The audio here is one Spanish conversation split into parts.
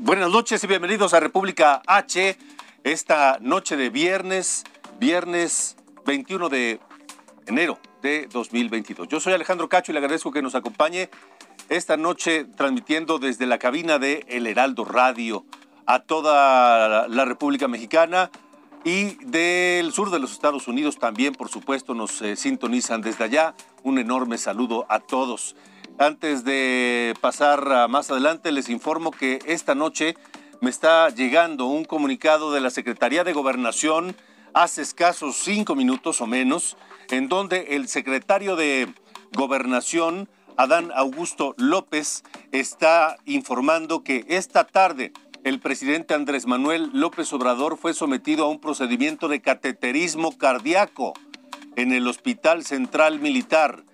Buenas noches y bienvenidos a República H. Esta noche de viernes, viernes 21 de enero de 2022. Yo soy Alejandro Cacho y le agradezco que nos acompañe esta noche transmitiendo desde la cabina de El Heraldo Radio a toda la República Mexicana y del sur de los Estados Unidos también, por supuesto, nos eh, sintonizan desde allá. Un enorme saludo a todos. Antes de pasar a más adelante, les informo que esta noche me está llegando un comunicado de la Secretaría de Gobernación hace escasos cinco minutos o menos, en donde el secretario de Gobernación, Adán Augusto López, está informando que esta tarde el presidente Andrés Manuel López Obrador fue sometido a un procedimiento de cateterismo cardíaco en el Hospital Central Militar.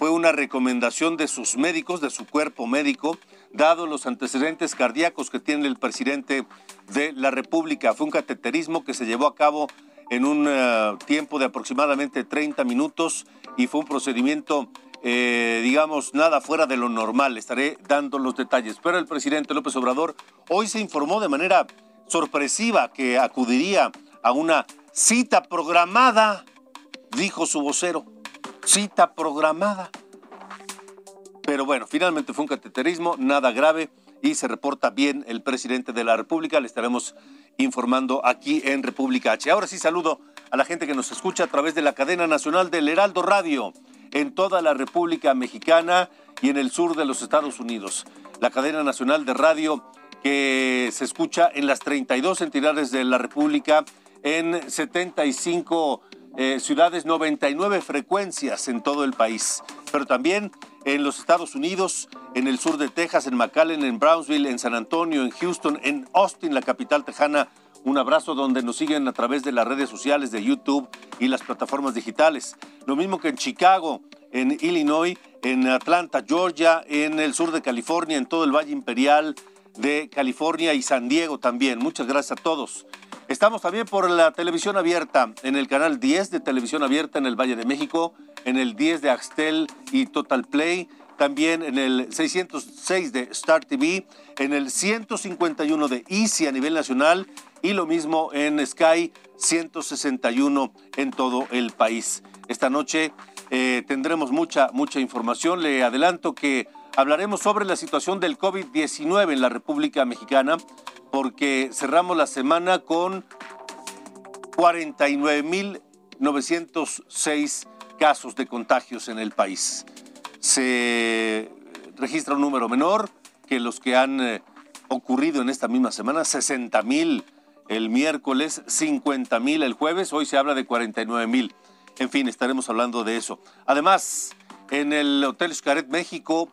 Fue una recomendación de sus médicos, de su cuerpo médico, dado los antecedentes cardíacos que tiene el presidente de la República. Fue un cateterismo que se llevó a cabo en un uh, tiempo de aproximadamente 30 minutos y fue un procedimiento eh, digamos, nada fuera de lo normal. Estaré dando los detalles. Pero el presidente López Obrador hoy se informó de manera sorpresiva que acudiría a una cita programada, dijo su vocero. Cita programada. Pero bueno, finalmente fue un cateterismo, nada grave y se reporta bien el presidente de la República. Le estaremos informando aquí en República H. Ahora sí saludo a la gente que nos escucha a través de la cadena nacional del Heraldo Radio en toda la República Mexicana y en el sur de los Estados Unidos. La cadena nacional de radio que se escucha en las 32 entidades de la República, en 75 eh, ciudades, 99 frecuencias en todo el país, pero también en los Estados Unidos, en el sur de Texas, en McAllen, en Brownsville, en San Antonio, en Houston, en Austin, la capital tejana. Un abrazo donde nos siguen a través de las redes sociales de YouTube y las plataformas digitales. Lo mismo que en Chicago, en Illinois, en Atlanta, Georgia, en el sur de California, en todo el Valle Imperial de California y San Diego también. Muchas gracias a todos. Estamos también por la televisión abierta, en el canal 10 de televisión abierta en el Valle de México, en el 10 de Axtel y Total Play, también en el 606 de Star TV, en el 151 de Easy a nivel nacional y lo mismo en Sky 161 en todo el país. Esta noche eh, tendremos mucha, mucha información. Le adelanto que hablaremos sobre la situación del COVID-19 en la República Mexicana porque cerramos la semana con 49.906 casos de contagios en el país. Se registra un número menor que los que han eh, ocurrido en esta misma semana, 60.000 el miércoles, 50.000 el jueves, hoy se habla de 49.000. En fin, estaremos hablando de eso. Además, en el Hotel Xcaret México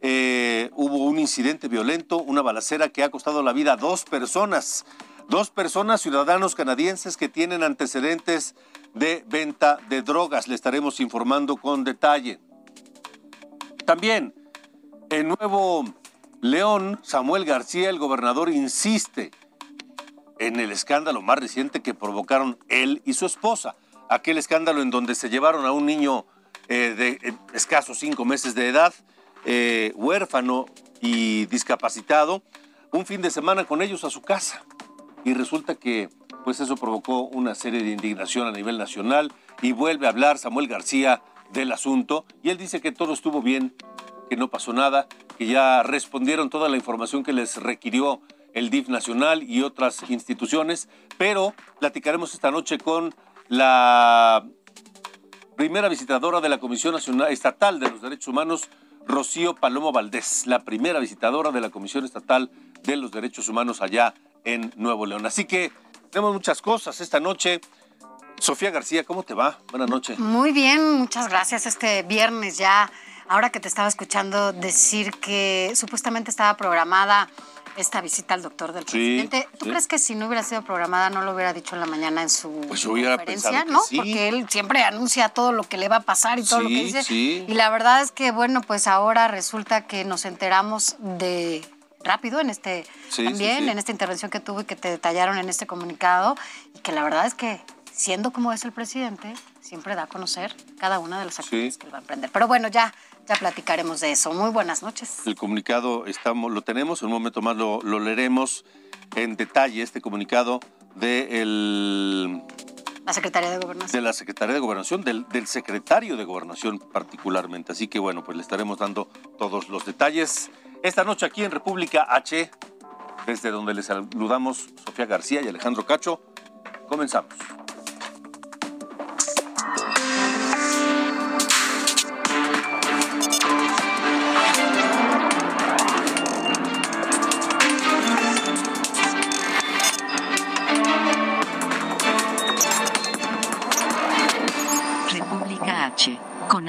eh, hubo un incidente violento, una balacera que ha costado la vida a dos personas. Dos personas, ciudadanos canadienses que tienen antecedentes de venta de drogas. Le estaremos informando con detalle. También en Nuevo León, Samuel García, el gobernador, insiste en el escándalo más reciente que provocaron él y su esposa. Aquel escándalo en donde se llevaron a un niño eh, de eh, escasos cinco meses de edad, eh, huérfano y discapacitado, un fin de semana con ellos a su casa. Y resulta que pues eso provocó una serie de indignación a nivel nacional y vuelve a hablar Samuel García del asunto y él dice que todo estuvo bien, que no pasó nada, que ya respondieron toda la información que les requirió el DIF nacional y otras instituciones, pero platicaremos esta noche con la primera visitadora de la Comisión Nacional Estatal de los Derechos Humanos, Rocío Palomo Valdés, la primera visitadora de la Comisión Estatal de los Derechos Humanos allá en Nuevo León. Así que tenemos muchas cosas esta noche. Sofía García, ¿cómo te va? Buenas noches. Muy bien, muchas gracias. Este viernes ya, ahora que te estaba escuchando decir que supuestamente estaba programada esta visita al doctor del presidente. ¿Tú crees que si no hubiera sido programada no lo hubiera dicho en la mañana en su pues yo hubiera conferencia, no? Porque él siempre anuncia todo lo que le va a pasar y todo lo que dice. Y la verdad es que bueno, pues ahora resulta que nos enteramos de rápido en este también en esta intervención que tuvo y que te detallaron en este comunicado y que la verdad es que siendo como es el presidente, siempre da a conocer cada una de las acciones que él va a emprender. Pero bueno, ya, ya platicaremos de eso. Muy buenas noches. El comunicado estamos, lo tenemos, en un momento más lo, leeremos en detalle, este comunicado de la Secretaría de Gobernación. De la Secretaría de Gobernación, del, del, secretario de Gobernación particularmente. Así que bueno, pues le estaremos dando todos los detalles. Esta noche aquí en República H, desde donde les saludamos Sofía García y Alejandro Cacho, comenzamos.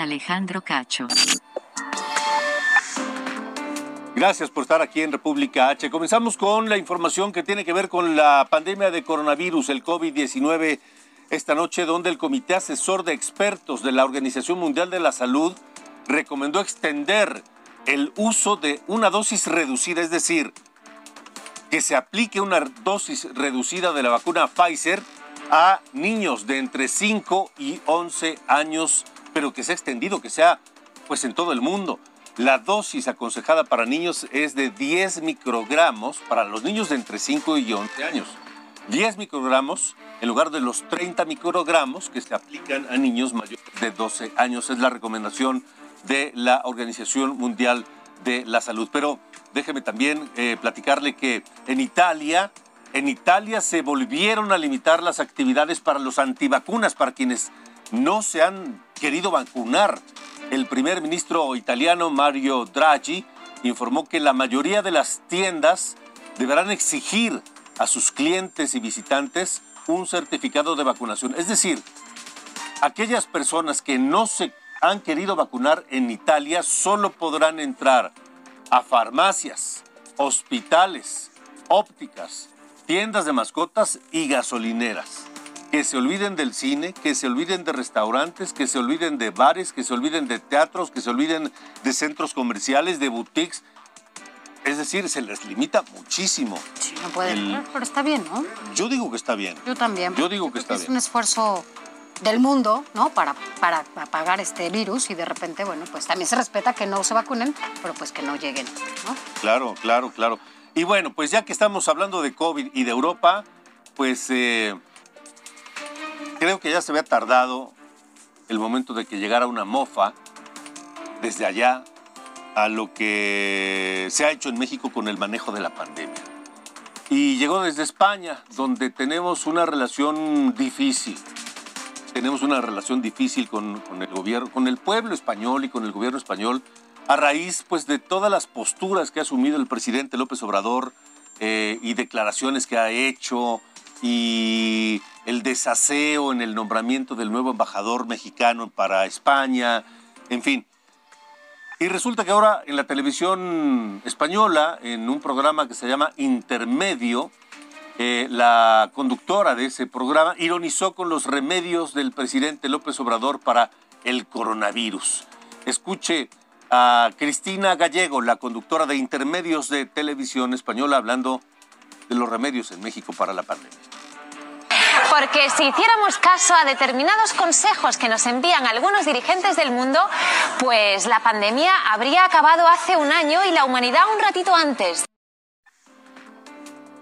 Alejandro Cacho. Gracias por estar aquí en República H. Comenzamos con la información que tiene que ver con la pandemia de coronavirus, el COVID-19, esta noche donde el Comité Asesor de Expertos de la Organización Mundial de la Salud recomendó extender el uso de una dosis reducida, es decir, que se aplique una dosis reducida de la vacuna Pfizer a niños de entre 5 y 11 años pero que se ha extendido, que sea pues en todo el mundo. La dosis aconsejada para niños es de 10 microgramos para los niños de entre 5 y 11 años. 10 microgramos en lugar de los 30 microgramos que se aplican a niños mayores de 12 años. Es la recomendación de la Organización Mundial de la Salud. Pero déjeme también eh, platicarle que en Italia, en Italia se volvieron a limitar las actividades para los antivacunas, para quienes no se han querido vacunar. El primer ministro italiano Mario Draghi informó que la mayoría de las tiendas deberán exigir a sus clientes y visitantes un certificado de vacunación. Es decir, aquellas personas que no se han querido vacunar en Italia solo podrán entrar a farmacias, hospitales, ópticas, tiendas de mascotas y gasolineras que se olviden del cine, que se olviden de restaurantes, que se olviden de bares, que se olviden de teatros, que se olviden de centros comerciales, de boutiques. Es decir, se les limita muchísimo. Sí, no pueden, pero está bien, ¿no? Yo digo que está bien. Yo también. Yo digo que está bien. Es un esfuerzo del mundo, ¿no? Para, para apagar este virus y de repente, bueno, pues también se respeta que no se vacunen, pero pues que no lleguen, ¿no? Claro, claro, claro. Y bueno, pues ya que estamos hablando de COVID y de Europa, pues eh, creo que ya se había tardado el momento de que llegara una mofa desde allá a lo que se ha hecho en México con el manejo de la pandemia. Y llegó desde España, donde tenemos una relación difícil. Tenemos una relación difícil con, el gobierno, con el pueblo español y con el gobierno español, a raíz pues, de todas las posturas que ha asumido el presidente López Obrador eh, y declaraciones que ha hecho y el desaseo en el nombramiento del nuevo embajador mexicano para España, en fin. Y resulta que ahora en la televisión española, en un programa que se llama Intermedio, eh, la conductora de ese programa ironizó con los remedios del presidente López Obrador para el coronavirus. Escuche a Cristina Gallego, la conductora de Intermedios de Televisión Española, hablando de los remedios en México para la pandemia porque si hiciéramos caso a determinados consejos que nos envían algunos dirigentes del mundo, pues la pandemia habría acabado hace un año y la humanidad un ratito antes.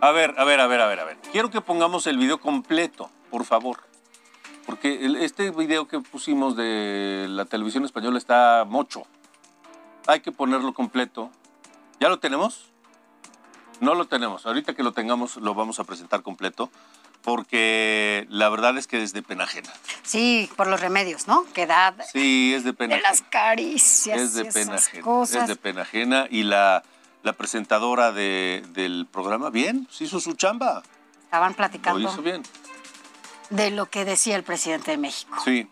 A ver, a ver, a ver, a ver, a ver. Quiero que pongamos el video completo, por favor. Porque este video que pusimos de la televisión española está mocho. Hay que ponerlo completo. ¿Ya lo tenemos? No lo tenemos. Ahorita que lo tengamos lo vamos a presentar completo porque la verdad es que es de pena ajena. Sí, por los remedios, ¿no? Que da. Sí, es de pena de las caricias. Es de pena ajena. Es de pena ajena y la, la presentadora del programa. Bien, se hizo su chamba. Estaban platicando. Lo hizo bien. De lo que decía el presidente de México. Sí,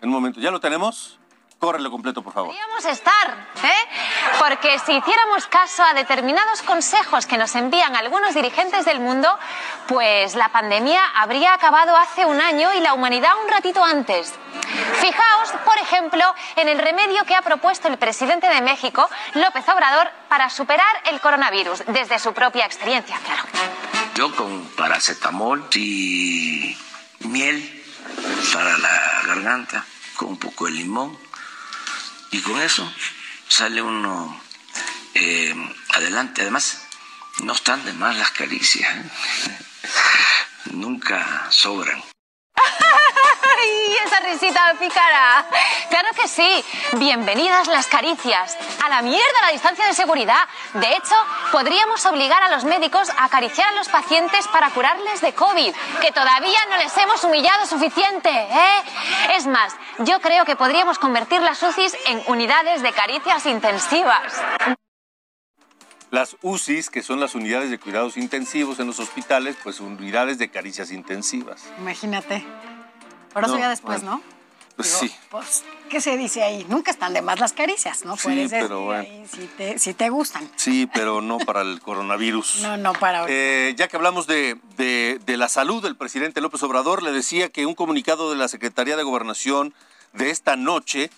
en un momento. ¿Ya lo tenemos? Córrelo completo, por favor. Podríamos estar, ¿eh? Porque si hiciéramos caso a determinados consejos que nos envían algunos dirigentes del mundo, pues la pandemia habría acabado hace un año y la humanidad un ratito antes. Fijaos, por ejemplo, en el remedio que ha propuesto el presidente de México, López Obrador, para superar el coronavirus, desde su propia experiencia, claro. Yo con paracetamol y miel para la garganta, con un poco de limón y con eso sale uno eh, adelante. Además, no están de más las caricias, ¿eh? nunca sobran. ¡Ay, esa risita pícara! Claro que sí. Bienvenidas las caricias. A la mierda la distancia de seguridad. De hecho, podríamos obligar a los médicos a acariciar a los pacientes para curarles de COVID, que todavía no les hemos humillado suficiente, ¿eh? Es más, yo creo que podríamos convertir las UCIs en unidades de caricias intensivas. Las UCIs, que son las unidades de cuidados intensivos en los hospitales, pues unidades de caricias intensivas. Imagínate. Pero eso ya después, ¿no? Pues sí. Pues, ¿qué se dice ahí? Nunca están de más las caricias, ¿no? Sí, pero bueno. si, te, gustan. Sí, pero no para el coronavirus. no, no para eh, ya que hablamos de, de, la salud del presidente López Obrador, le decía que un comunicado de la Secretaría de Gobernación de esta noche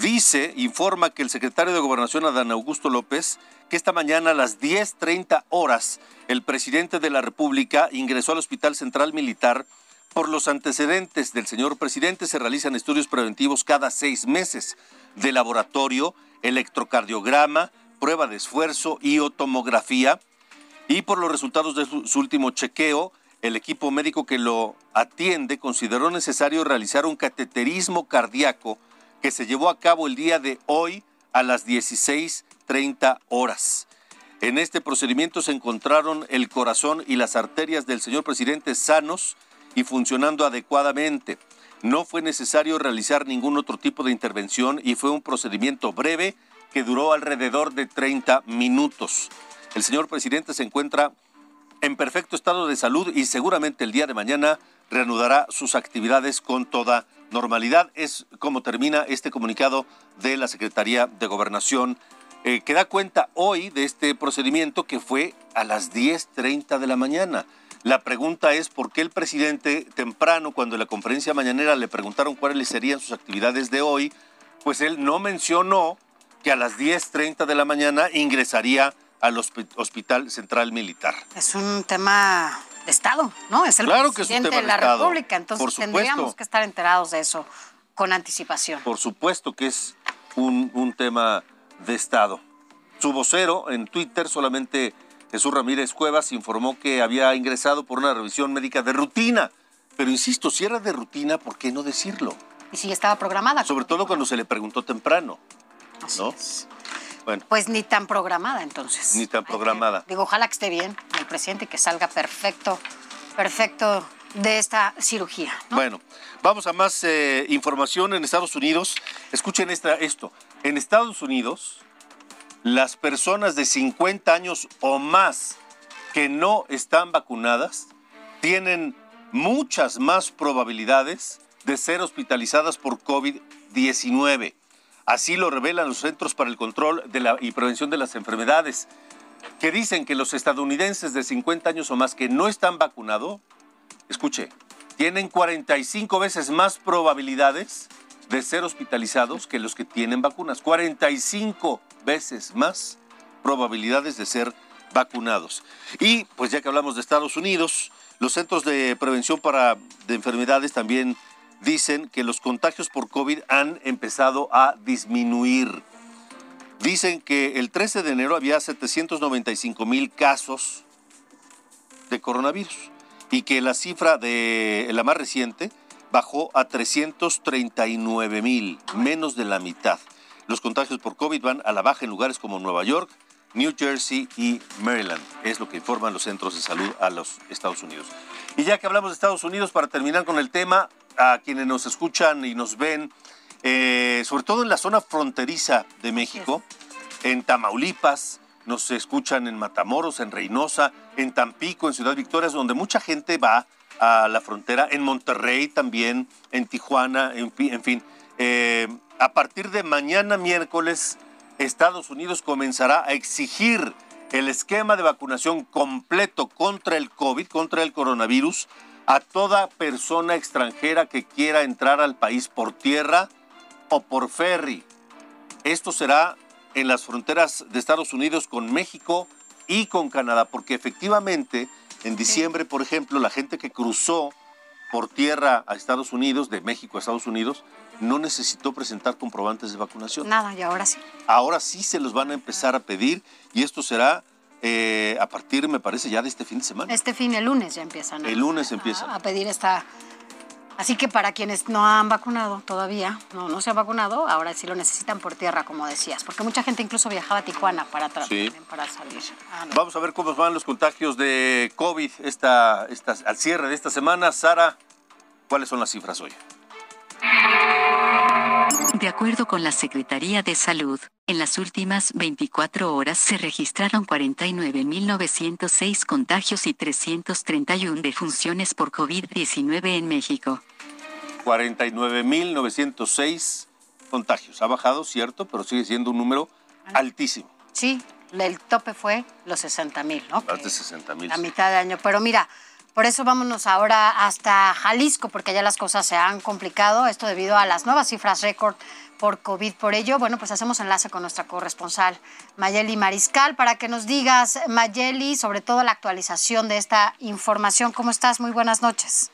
dice, informa que el secretario de Gobernación, Adán Augusto López, que esta mañana a las 10.30 horas el presidente de la República ingresó al Hospital Central Militar por los antecedentes del señor presidente se realizan estudios preventivos cada seis meses de laboratorio, electrocardiograma, prueba de esfuerzo y tomografía. Y por los resultados de su, último chequeo, el equipo médico que lo atiende consideró necesario realizar un cateterismo cardíaco que se llevó a cabo el día de hoy a las 16.30 horas. En este procedimiento se encontraron el corazón y las arterias del señor presidente sanos y funcionando adecuadamente. No fue necesario realizar ningún otro tipo de intervención y fue un procedimiento breve que duró alrededor de 30 minutos. El señor presidente se encuentra en perfecto estado de salud y seguramente el día de mañana reanudará sus actividades con toda normalidad. Es como termina este comunicado de la Secretaría de Gobernación, eh, que da cuenta hoy de este procedimiento que fue a las 10.30 de la mañana. La pregunta es por qué el presidente temprano, cuando en la conferencia mañanera le preguntaron cuáles serían sus actividades de hoy, pues él no mencionó que a las 10.30 de la mañana ingresaría al Hospital Central Militar. Es un tema de Estado, ¿no? Es el presidente de la República, entonces tendríamos que estar enterados de eso con anticipación. Por supuesto que es un, un tema de Estado. Su vocero en Twitter solamente Jesús Ramírez Cuevas informó que había ingresado por una revisión médica de rutina. Pero insisto, si era de rutina, ¿por qué no decirlo? Y si estaba programada. Sobre todo cuando se le preguntó temprano. ¿no? Bueno. Pues ni tan programada entonces. Ni tan programada. digo, ojalá que esté bien el presidente, que salga perfecto, perfecto de esta cirugía. Bueno, vamos a más eh, información en Estados Unidos. Escuchen esta, esto. En Estados Unidos, las personas de 50 años o más que no están vacunadas tienen muchas más probabilidades de ser hospitalizadas por COVID-19. Así lo revelan los Centros para el Control y Prevención de las Enfermedades, que dicen que los estadounidenses de 50 años o más que no están vacunados, escuche, tienen 45 veces más probabilidades de ser hospitalizados que los que tienen vacunas. 45 veces más probabilidades de ser vacunados. Y pues ya que hablamos de Estados Unidos, los centros de prevención para de enfermedades también dicen que los contagios por COVID han empezado a disminuir. Dicen que el 13 de enero había 795 mil casos de coronavirus y que la cifra de la más reciente bajó a 339 mil, menos de la mitad. Los contagios por COVID van a la baja en lugares como Nueva York, New Jersey y Maryland. Es lo que informan los centros de salud a los Estados Unidos. Y ya que hablamos de Estados Unidos, para terminar con el tema, a quienes nos escuchan y nos ven, eh, sobre todo en la zona fronteriza de México, en Tamaulipas, nos escuchan en Matamoros, en Reynosa, en Tampico, en Ciudad Victoria, donde mucha gente va a la frontera, en Monterrey también, en Tijuana, en, fin. Eh, a partir de mañana miércoles, Estados Unidos comenzará a exigir el esquema de vacunación completo contra el COVID, contra el coronavirus, a toda persona extranjera que quiera entrar al país por tierra o por ferry. Esto será en las fronteras de Estados Unidos con México y con Canadá, porque efectivamente en diciembre, por ejemplo, la gente que cruzó por tierra a Estados Unidos, de México a Estados Unidos, no necesitó presentar comprobantes de vacunación. Nada, y ahora sí. Ahora sí se los van a empezar a pedir y esto será eh, a partir, me parece, ya de este fin de semana. Este fin, el lunes ya empiezan. El lunes empiezan. A, pedir esta... Así que para quienes no han vacunado todavía, no, no se han vacunado, ahora sí lo necesitan por tierra, como decías, porque mucha gente incluso viajaba a Tijuana para, para salir. Ah, Vamos a ver cómo van los contagios de COVID esta, esta, al cierre de esta semana. Sara, ¿cuáles son las cifras hoy? De acuerdo con la Secretaría de Salud, en las últimas 24 horas se registraron 49.906 contagios y 331 defunciones por COVID-19 en México. 49.906 contagios. Ha bajado, cierto, pero sigue siendo un número altísimo. Sí, el tope fue los 60.000, ¿no? Más de 60.000. La mitad de año. Pero mira, por eso vámonos ahora hasta Jalisco, porque allá las cosas se han complicado, esto debido a las nuevas cifras récord por COVID. Por ello, bueno, pues hacemos enlace con nuestra corresponsal Mayeli Mariscal para que nos digas, Mayeli, sobre todo la actualización de esta información. ¿Cómo estás? Muy buenas noches.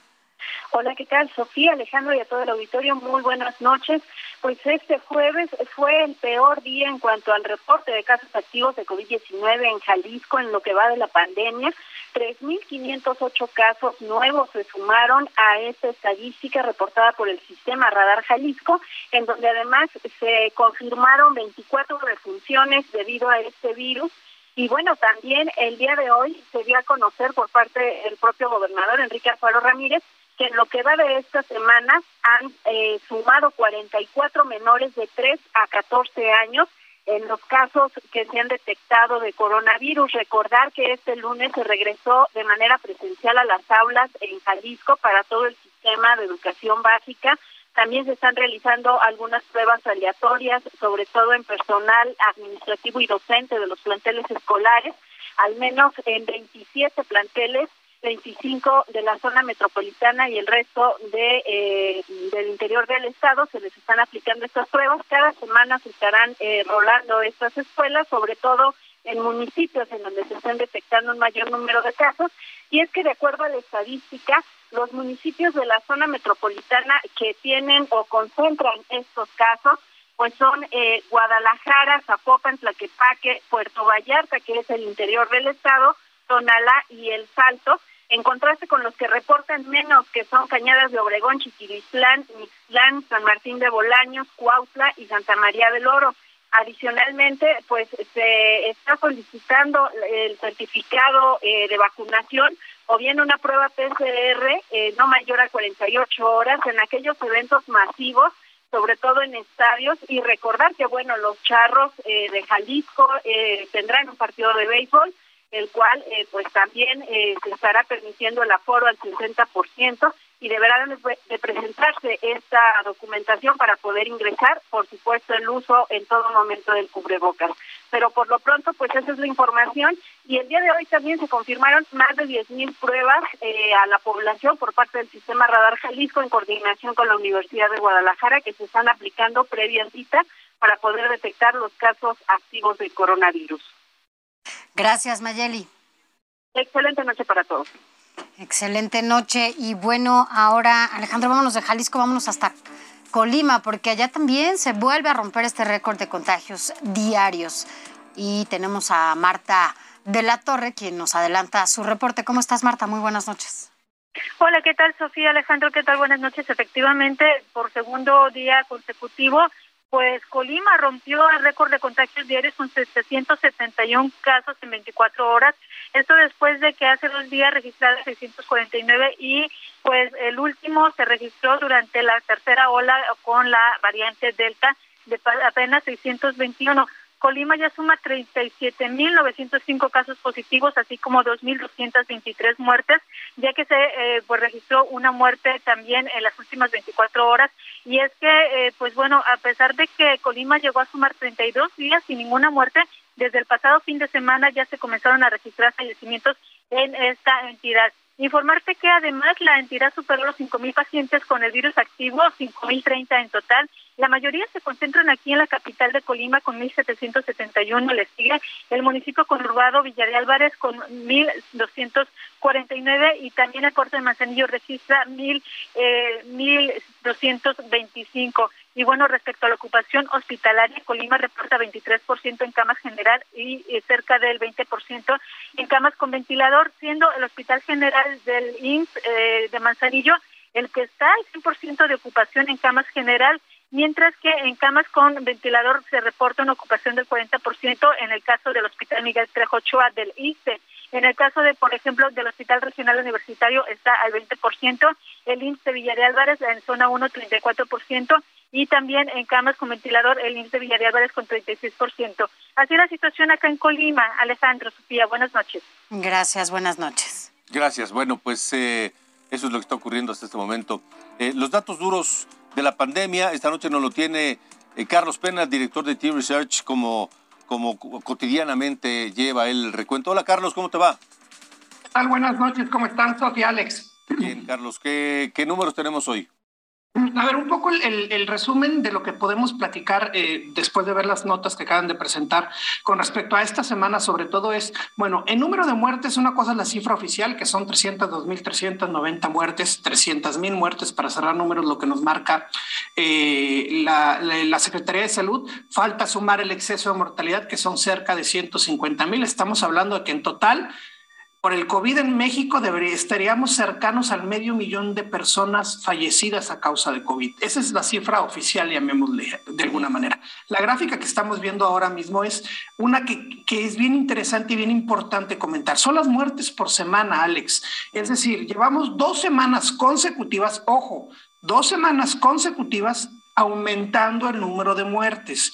Hola, ¿qué tal? Sofía, Alejandro y a todo el auditorio, muy buenas noches. Pues este jueves fue el peor día en cuanto al reporte de casos activos de COVID-19 en Jalisco en lo que va de la pandemia. 3.508 casos nuevos se sumaron a esta estadística reportada por el sistema Radar Jalisco, en donde además se confirmaron 24 refunciones debido a este virus. Y bueno, también el día de hoy se dio a conocer por parte del propio gobernador Enrique Alfaro Ramírez que en lo que va de esta semana han eh, sumado 44 menores de 3 a 14 años en los casos que se han detectado de coronavirus. Recordar que este lunes se regresó de manera presencial a las aulas en Jalisco para todo el sistema de educación básica. También se están realizando algunas pruebas aleatorias, sobre todo en personal administrativo y docente de los planteles escolares. Al menos en 27 planteles 25 de la zona metropolitana y el resto de eh, del interior del estado se les están aplicando estas pruebas. Cada semana se estarán eh, rolando estas escuelas, sobre todo en municipios en donde se están detectando un mayor número de casos. Y es que de acuerdo a la estadística, los municipios de la zona metropolitana que tienen o concentran estos casos pues son eh, Guadalajara, Zapopan, Tlaquepaque, Puerto Vallarta, que es el interior del estado, Tonalá y El Salto, en contraste con los que reportan menos, que son Cañadas de Obregón, Chiquilislán, Mixlán, San Martín de Bolaños, Cuautla y Santa María del Oro. Adicionalmente, pues se está solicitando el certificado eh, de vacunación o bien una prueba PCR eh, no mayor a 48 horas en aquellos eventos masivos, sobre todo en estadios, y recordar que, bueno, los charros eh, de Jalisco tendrán un partido de béisbol el cual eh, pues también eh, se estará permitiendo el aforo al 60% y deberá de presentarse esta documentación para poder ingresar, por supuesto el uso en todo momento del cubrebocas. Pero por lo pronto, pues esa es la información y el día de hoy también se confirmaron más de 10.000 pruebas eh, a la población por parte del Sistema Radar Jalisco en coordinación con la Universidad de Guadalajara que se están aplicando previa cita para poder detectar los casos activos del coronavirus. Gracias, Mayeli. Excelente noche para todos. Excelente noche. Y bueno, ahora, Alejandro, vámonos de Jalisco, vámonos hasta Colima, porque allá también se vuelve a romper este récord de contagios diarios. Y tenemos a Marta de la Torre, quien nos adelanta su reporte. ¿Cómo estás, Marta? Muy buenas noches. Hola, ¿qué tal, Sofía Alejandro? ¿Qué tal? Buenas noches. Efectivamente, por segundo día consecutivo pues Colima rompió el récord de contagios diarios con 771 casos en 24 horas. Esto después de que hace dos días registraron 649 y pues el último se registró durante la tercera ola con la variante Delta de apenas 621. Colima ya suma 37.905 casos positivos, así como 2.223 muertes, ya que se eh, pues registró una muerte también en las últimas 24 horas. Y es que, eh, pues bueno, a pesar de que Colima llegó a sumar 32 días sin ninguna muerte, desde el pasado fin de semana ya se comenzaron a registrar fallecimientos en esta entidad. Informarte que además la entidad superó los 5.000 pacientes con el virus activo, 5.030 en total. La mayoría se concentran aquí en la capital de Colima con 1.771. Le sigue el municipio conurbado Villa de Álvarez con 1.249 y también el puerto de Manzanillo registra 1.225. Eh, y bueno, respecto a la ocupación hospitalaria, Colima reporta 23% en camas general y cerca del 20% en camas con ventilador, siendo el Hospital General del INS eh, de Manzanillo el que está al 100% de ocupación en camas general, mientras que en camas con ventilador se reporta una ocupación del 40% en el caso del Hospital Miguel Trejochoa del ICE. En el caso de, por ejemplo, del Hospital Regional Universitario está al 20%, el INSS de Villa de Álvarez en zona 1 34% y también en camas con ventilador el INSS de Villa de Álvarez con 36%. Así la situación acá en Colima. Alejandro, Sofía, buenas noches. Gracias, buenas noches. Gracias. Bueno, pues eh, eso es lo que está ocurriendo hasta este momento. Eh, los datos duros de la pandemia, esta noche nos lo tiene eh, Carlos Pena, director de T-Research, como como cotidianamente lleva el recuento. Hola Carlos, ¿cómo te va? ¿Qué tal? Buenas noches, ¿cómo están, Sofía Alex? Bien, Carlos, ¿qué, qué números tenemos hoy? A ver, un poco el, resumen de lo que podemos platicar eh, después de ver las notas que acaban de presentar con respecto a esta semana, sobre todo es, bueno, en número de muertes, una cosa es la cifra oficial, que son 302.390 muertes, 300.000 muertes para cerrar números, lo que nos marca eh, la, la, Secretaría de Salud. Falta sumar el exceso de mortalidad, que son cerca de 150.000. Estamos hablando de que en total por el COVID en México debería, estaríamos cercanos al medio millón de personas fallecidas a causa de COVID. Esa es la cifra oficial, llamémosle de alguna manera. La gráfica que estamos viendo ahora mismo es una que, que es bien interesante y bien importante comentar. Son las muertes por semana, Alex. Es decir, llevamos dos semanas consecutivas, ojo, dos semanas consecutivas aumentando el número de muertes.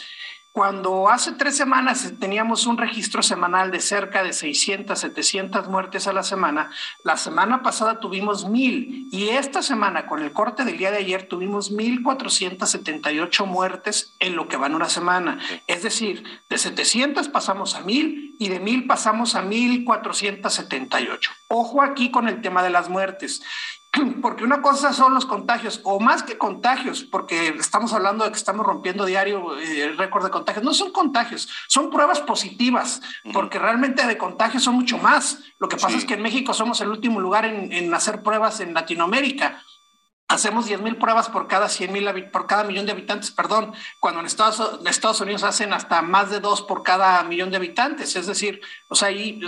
Cuando hace tres semanas teníamos un registro semanal de cerca de 600, 700 muertes a la semana, la semana pasada tuvimos mil y esta semana con el corte del día de ayer tuvimos 1.478 muertes en lo que va en una semana. Es decir, de 700 pasamos a mil y de mil pasamos a 1.478. Ojo aquí con el tema de las muertes. porque una cosa son los contagios, o más que contagios, porque estamos hablando de que estamos rompiendo diario eh, el récord de contagios, no son contagios, son pruebas positivas, porque realmente de contagios son mucho más. Lo que pasa es que en México somos el último lugar en, en hacer pruebas en Latinoamérica hacemos 10 mil pruebas por cada 100 mil, por cada millón de habitantes, perdón, cuando en Estados, Unidos hacen hasta más de dos por cada millón de habitantes. Es decir, o sea, ahí,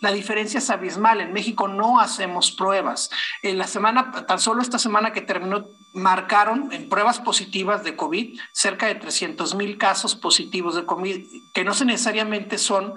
la diferencia es abismal. En México no hacemos pruebas. En la semana, tan solo esta semana que terminó, marcaron en pruebas positivas de COVID cerca de 300 mil casos positivos de COVID, que no necesariamente son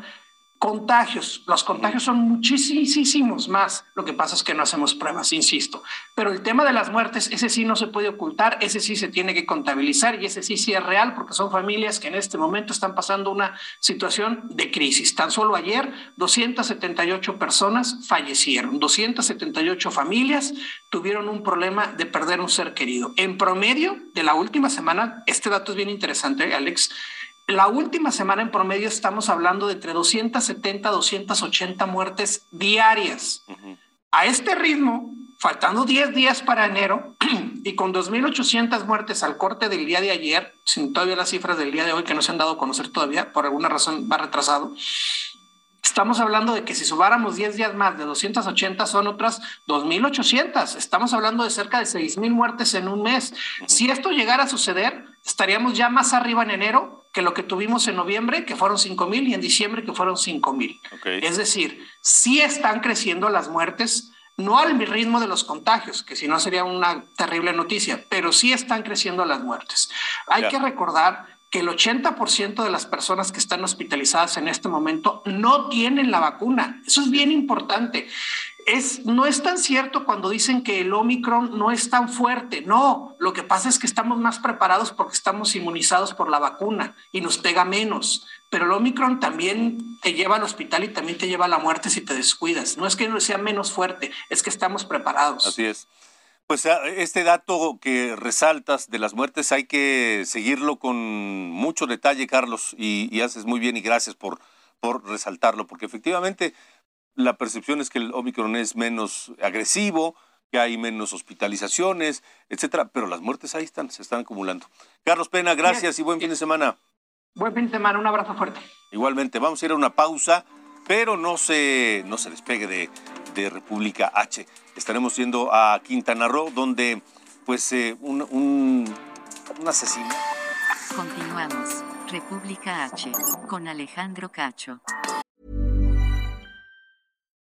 Contagios, los contagios son muchísimos más. Lo que pasa es que no hacemos pruebas, insisto. Pero el tema de las muertes, ese sí no se puede ocultar, ese sí se tiene que contabilizar y ese sí sí es real porque son familias que en este momento están pasando una situación de crisis. Tan solo ayer 278 personas fallecieron, 278 familias tuvieron un problema de perder un ser querido. En promedio de la última semana, este dato es bien interesante, Alex, la última semana en promedio estamos hablando de entre 270 a 280 muertes diarias. A este ritmo, faltando 10 días para enero y con 2.800 muertes al corte del día de ayer, sin todavía las cifras del día de hoy que no se han dado a conocer todavía, por alguna razón va retrasado, Estamos hablando de que si subáramos 10 días más de 280 son otras 2.800. Estamos hablando de cerca de 6.000 muertes en un mes. Si esto llegara a suceder, estaríamos ya más arriba en enero que lo que tuvimos en noviembre, que fueron 5.000, y en diciembre, que fueron 5.000. Es decir, sí están creciendo las muertes, no al ritmo de los contagios, que si no sería una terrible noticia, pero sí están creciendo las muertes. Hay que recordar que el 80% de las personas que están hospitalizadas en este momento no tienen la vacuna. Eso es bien importante. No es tan cierto cuando dicen que el Omicron no es tan fuerte. No, lo que pasa es que estamos más preparados porque estamos inmunizados por la vacuna y nos pega menos. Pero el Omicron también te lleva al hospital y también te lleva a la muerte si te descuidas. No es que sea menos fuerte, es que estamos preparados. Así es. Pues ah, este dato que resaltas de las muertes hay que seguirlo con mucho detalle, Carlos, y, haces muy bien y gracias por, por resaltarlo, porque efectivamente la percepción es que el Omicron es menos agresivo, que hay menos hospitalizaciones, etcétera, pero las muertes ahí están, se están acumulando. Carlos Pena, gracias y buen fin de semana. Buen fin de semana, un abrazo fuerte. Igualmente, vamos a ir a una pausa, pero no se, no se despegue de, de República H. Estaremos yendo a Quintana Roo, donde pues eh, un, un, un asesino. Continuamos. República H con Alejandro Cacho.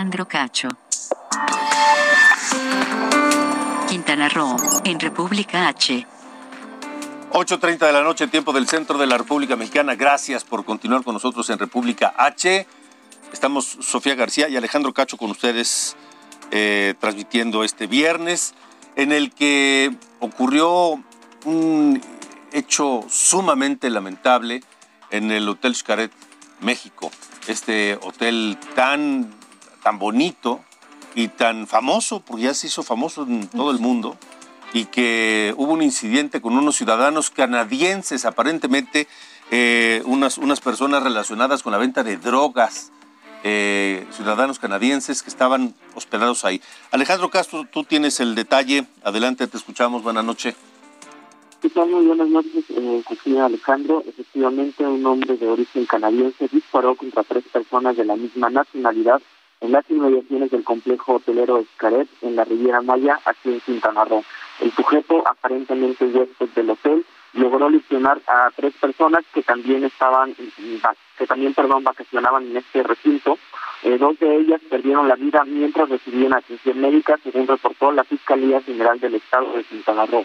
Alejandro Cacho. Quintana Roo, en República H. 8.30 de la noche, tiempo del centro de la República Mexicana. Gracias por continuar con nosotros en República H. Estamos Sofía García y Alejandro Cacho con ustedes eh, transmitiendo este viernes en el que ocurrió un hecho sumamente lamentable en el Hotel Xcaret, México. Este hotel tan tan bonito y tan famoso, porque ya se hizo famoso en todo el mundo, y que hubo un incidente con unos ciudadanos canadienses, aparentemente eh, unas, unas personas relacionadas con la venta de drogas, eh, ciudadanos canadienses que estaban hospedados ahí. Alejandro Castro, tú tienes el detalle, adelante, te escuchamos, buenas noches. Muy buenas noches, eh, Alejandro. Efectivamente, un hombre de origen canadiense disparó contra tres personas de la misma nacionalidad en las inmediaciones del complejo hotelero Escaret en la Riviera Maya, aquí en Quintana Roo. El sujeto, aparentemente huésped del hotel, logró lesionar a tres personas que también estaban, que también, perdón, vacacionaban en este recinto. Eh, dos de ellas perdieron la vida mientras recibían atención médica, según reportó la Fiscalía General del Estado de Quintana Roo.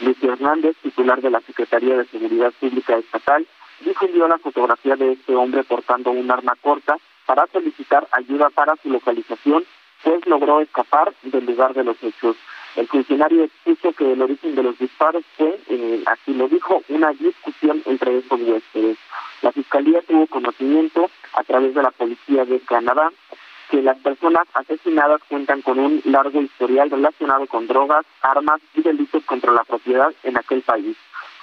Luis Hernández, titular de la Secretaría de Seguridad Pública Estatal, difundió la fotografía de este hombre portando un arma corta para solicitar ayuda para su localización, pues logró escapar del lugar de los hechos. El funcionario expuso que el origen de los disparos fue, eh, así lo dijo, una discusión entre estos huéspedes. La Fiscalía tuvo conocimiento a través de la Policía de Canadá que las personas asesinadas cuentan con un largo historial relacionado con drogas, armas y delitos contra la propiedad en aquel país.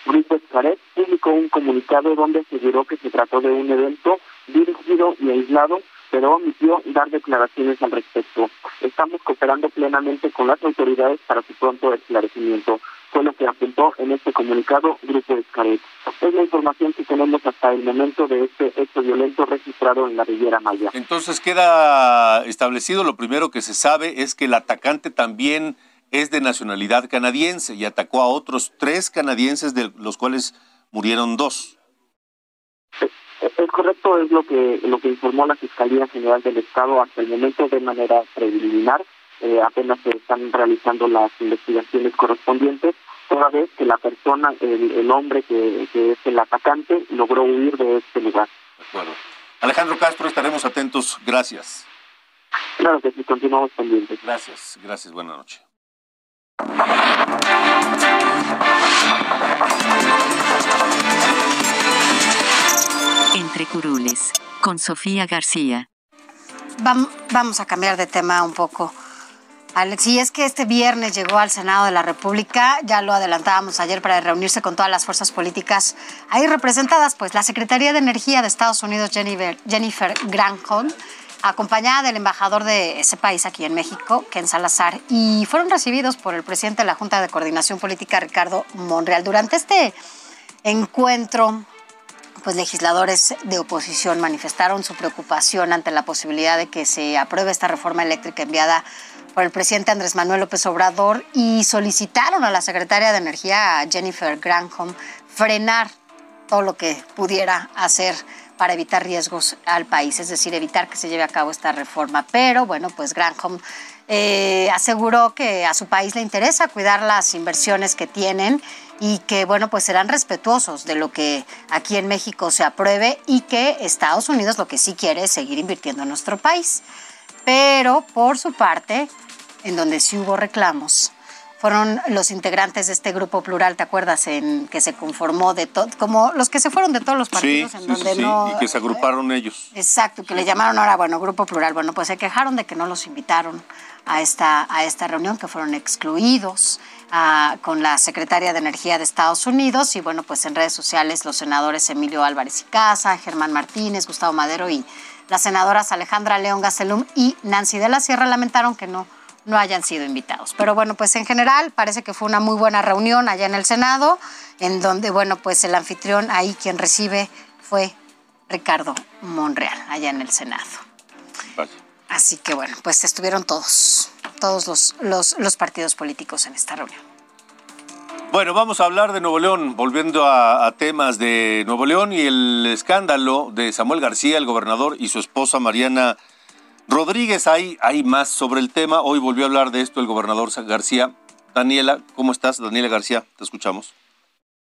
Grupo Escaret publicó un comunicado donde aseguró que se trató de un evento dirigido y aislado, pero omitió dar declaraciones al respecto. Estamos cooperando plenamente con las autoridades para su pronto esclarecimiento. Fue lo que apuntó en este comunicado Grupo Escaret. Es la información que tenemos hasta el momento de este hecho violento registrado en la Riviera Maya. Entonces queda establecido, lo primero que se sabe es que el atacante también es de nacionalidad canadiense y atacó a otros tres canadienses, de los cuales murieron dos. Es correcto, es lo que lo que informó la Fiscalía General del Estado hasta el momento de manera preliminar. Eh, apenas se están realizando las investigaciones correspondientes, toda vez que la persona, el, hombre que, que, es el atacante, logró huir de este lugar. De acuerdo. Alejandro Castro, estaremos atentos. Gracias. Claro que sí, continuamos pendientes. Gracias, gracias, buenas noches. Entre curules, con Sofía García. Vamos a cambiar de tema un poco. Alex, y es que este viernes llegó al Senado de la República, ya lo adelantábamos ayer para reunirse con todas las fuerzas políticas ahí representadas, pues la Secretaría de Energía de Estados Unidos, Jennifer, Jennifer Granholm, acompañada del embajador de ese país aquí en México, Ken Salazar, y fueron recibidos por el presidente de la Junta de Coordinación Política, Ricardo Monreal. Durante este encuentro, pues legisladores de oposición manifestaron su preocupación ante la posibilidad de que se apruebe esta reforma eléctrica enviada por el presidente Andrés Manuel López Obrador y solicitaron a la secretaria de Energía, Jennifer Granholm, frenar todo lo que pudiera hacer para evitar riesgos al país, es decir, evitar que se lleve a cabo esta reforma. Pero bueno, pues Granholm eh, aseguró que a su país le interesa cuidar las inversiones que tienen y que, bueno, pues serán respetuosos de lo que aquí en México se apruebe y que Estados Unidos lo que sí quiere es seguir invirtiendo en nuestro país. Pero, por su parte, en donde sí hubo reclamos, fueron los integrantes de este grupo plural, ¿te acuerdas? En que se conformó de todo, como los que se fueron de todos los partidos, en donde no. Y que se agruparon ellos. Exacto, que le llamaron ahora, bueno, grupo plural. Bueno, pues se quejaron de que no los invitaron a esta, a esta reunión, que fueron excluidos con la secretaria de Energía de Estados Unidos. Y bueno, pues en redes sociales los senadores Emilio Álvarez y Casa, Germán Martínez, Gustavo Madero y las senadoras Alejandra León Gacelum y Nancy de la Sierra lamentaron que no no hayan sido invitados. Pero bueno, pues en general parece que fue una muy buena reunión allá en el Senado, en donde, bueno, pues el anfitrión ahí quien recibe fue Ricardo Monreal, allá en el Senado. Así que bueno, pues estuvieron todos, todos los, los, los partidos políticos en esta reunión. Bueno, vamos a hablar de Nuevo León, volviendo a, a, temas de Nuevo León y el escándalo de Samuel García, el gobernador, y su esposa Mariana Rodríguez, hay, hay más sobre el tema. Hoy volvió a hablar de esto el gobernador García. Daniela, ¿cómo estás? Daniela García, te escuchamos.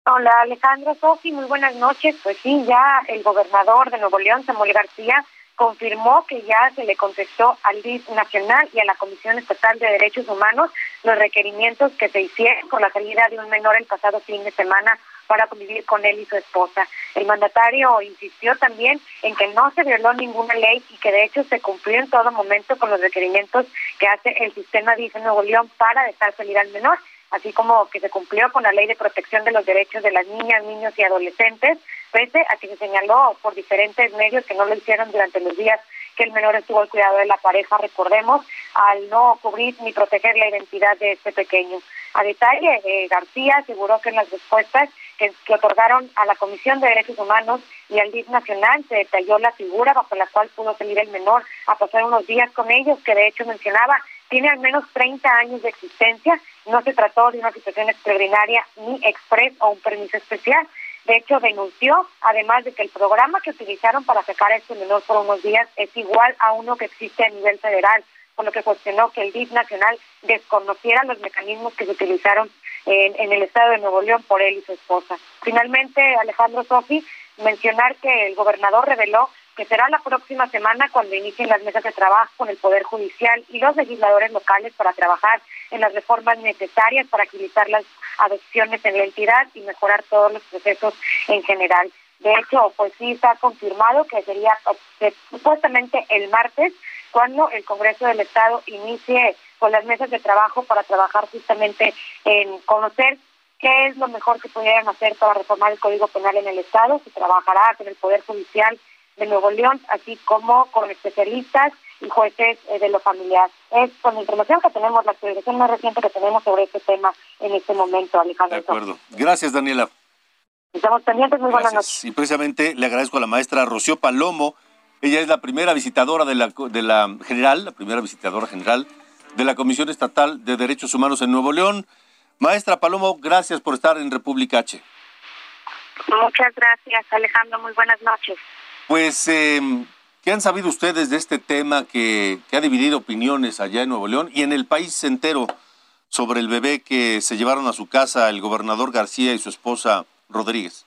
Hola Alejandro Sofi, muy buenas noches. Pues sí, ya el gobernador de Nuevo León, Samuel García, confirmó que ya se le contestó al DIF nacional y a la Comisión Estatal de Derechos Humanos los requerimientos que se hicieron por la salida de un menor el pasado fin de semana para convivir con él y su esposa. El mandatario insistió también en que no se violó ninguna ley y que de hecho se cumplió en todo momento con los requerimientos que hace el sistema de Nuevo León para dejar salir al menor, así como que se cumplió con la ley de protección de los derechos de las niñas, niños y adolescentes, pese a que se señaló por diferentes medios que no lo hicieron durante los días que el menor estuvo al cuidado de la pareja, recordemos, al no cubrir ni proteger la identidad de este pequeño. A detalle, eh, García aseguró que en las respuestas que, otorgaron a la Comisión de Derechos Humanos y al DIF Nacional se detalló la figura bajo la cual pudo salir el menor a pasar unos días con ellos, que de hecho mencionaba tiene al menos 30 años de existencia, no se trató de una situación extraordinaria ni express o un permiso especial. De hecho, denunció, además de que el programa que utilizaron para sacar a este menor por unos días es igual a uno que existe a nivel federal, por lo que cuestionó que el DIF nacional desconociera los mecanismos que se utilizaron en, el estado de Nuevo León por él y su esposa. Finalmente, Alejandro Sofi, mencionar que el gobernador reveló que será la próxima semana cuando inicien las mesas de trabajo con el Poder Judicial y los legisladores locales para trabajar en las reformas necesarias para agilizar las adopciones en la entidad y mejorar todos los procesos en general. De hecho, pues sí está confirmado que sería eh, supuestamente el martes cuando el Congreso del Estado inicie con las mesas de trabajo para trabajar justamente en conocer qué es lo mejor que pudieran hacer para reformar el Código Penal en el Estado. Se trabajará con el Poder Judicial de Nuevo León, así como con especialistas y jueces eh, de lo familiar. Es con la información que tenemos, la actualización más reciente que tenemos sobre este tema en este momento, Alejandro. De acuerdo. Gracias, Daniela. Estamos pendientes, muy buenas noches. Y precisamente le agradezco a la maestra Rocío Palomo. Ella es la primera visitadora de la, de la general, la primera visitadora general de la Comisión Estatal de Derechos Humanos en Nuevo León. Maestra Palomo, gracias por estar en República H. Muchas gracias, Alejandro. Muy buenas noches. Pues, eh, ¿qué han sabido ustedes de este tema que, ha dividido opiniones allá en Nuevo León y en el país entero sobre el bebé que se llevaron a su casa el gobernador García y su esposa Rodríguez?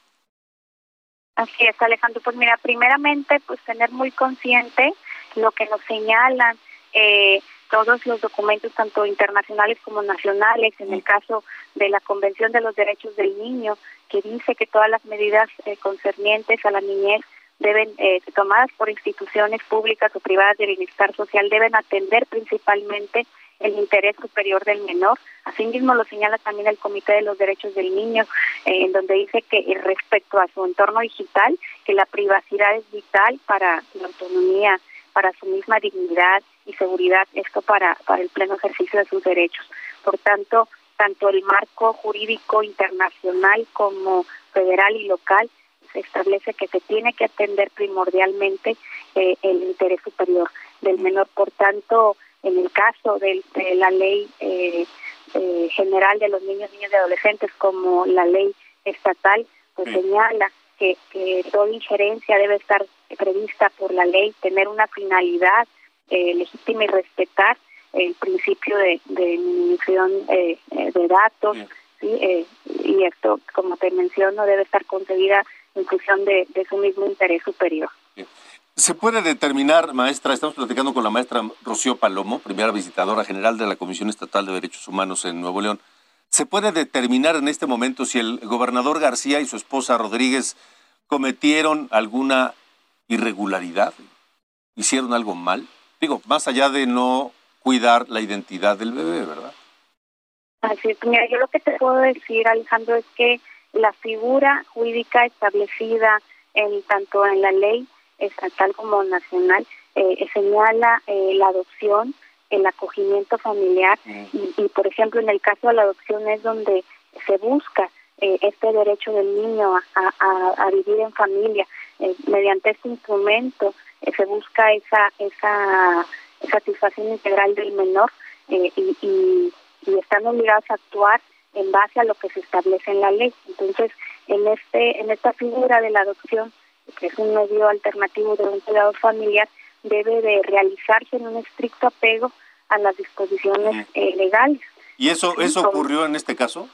Así es, Alejandro. Pues mira, primeramente, pues tener muy consciente lo que nos señalan eh, todos los documentos, tanto internacionales como nacionales, en el caso de la Convención de los Derechos del Niño, que dice que todas las medidas eh, concernientes a la niñez deben eh, tomadas por instituciones públicas o privadas de bienestar social deben atender principalmente el interés superior del menor. Asimismo lo señala también el Comité de los Derechos del Niño, eh, en donde dice que respecto a su entorno digital, que la privacidad es vital para la autonomía, para su misma dignidad y seguridad, esto para, para el pleno ejercicio de sus derechos. Por tanto, tanto el marco jurídico internacional como federal y local se establece que se tiene que atender primordialmente eh, el interés superior del menor. Por tanto, en el caso de, la ley eh, eh, general de los niños, niñas y adolescentes, como la ley estatal, pues señala que, toda injerencia debe estar prevista por la ley, tener una finalidad legítima y respetar el principio de, de minimización de datos, y esto, como te menciono, debe estar concebida en función de, su mismo interés superior. ¿Se puede determinar, maestra, estamos platicando con la maestra Rocío Palomo, primera visitadora general de la Comisión Estatal de Derechos Humanos en Nuevo León, ¿se puede determinar en este momento si el gobernador García y su esposa Rodríguez cometieron alguna irregularidad? ¿Hicieron algo mal? Digo, más allá de no cuidar la identidad del bebé, ¿verdad? Así es, mira, yo lo que te puedo decir, Alejandro, es que la figura jurídica establecida en tanto en la ley estatal como nacional eh, señala eh, la adopción, el acogimiento familiar mm. y, por ejemplo en el caso de la adopción es donde se busca eh, este derecho del niño a, vivir en familia mediante este instrumento se busca esa esa satisfacción integral del menor y, y, y están obligados a actuar en base a lo que se establece en la ley. Entonces, en este en esta figura de la adopción, que es un medio alternativo de un cuidado familiar, debe de realizarse en un estricto apego a las disposiciones eh, legales. ¿Y eso eso ocurrió en este caso?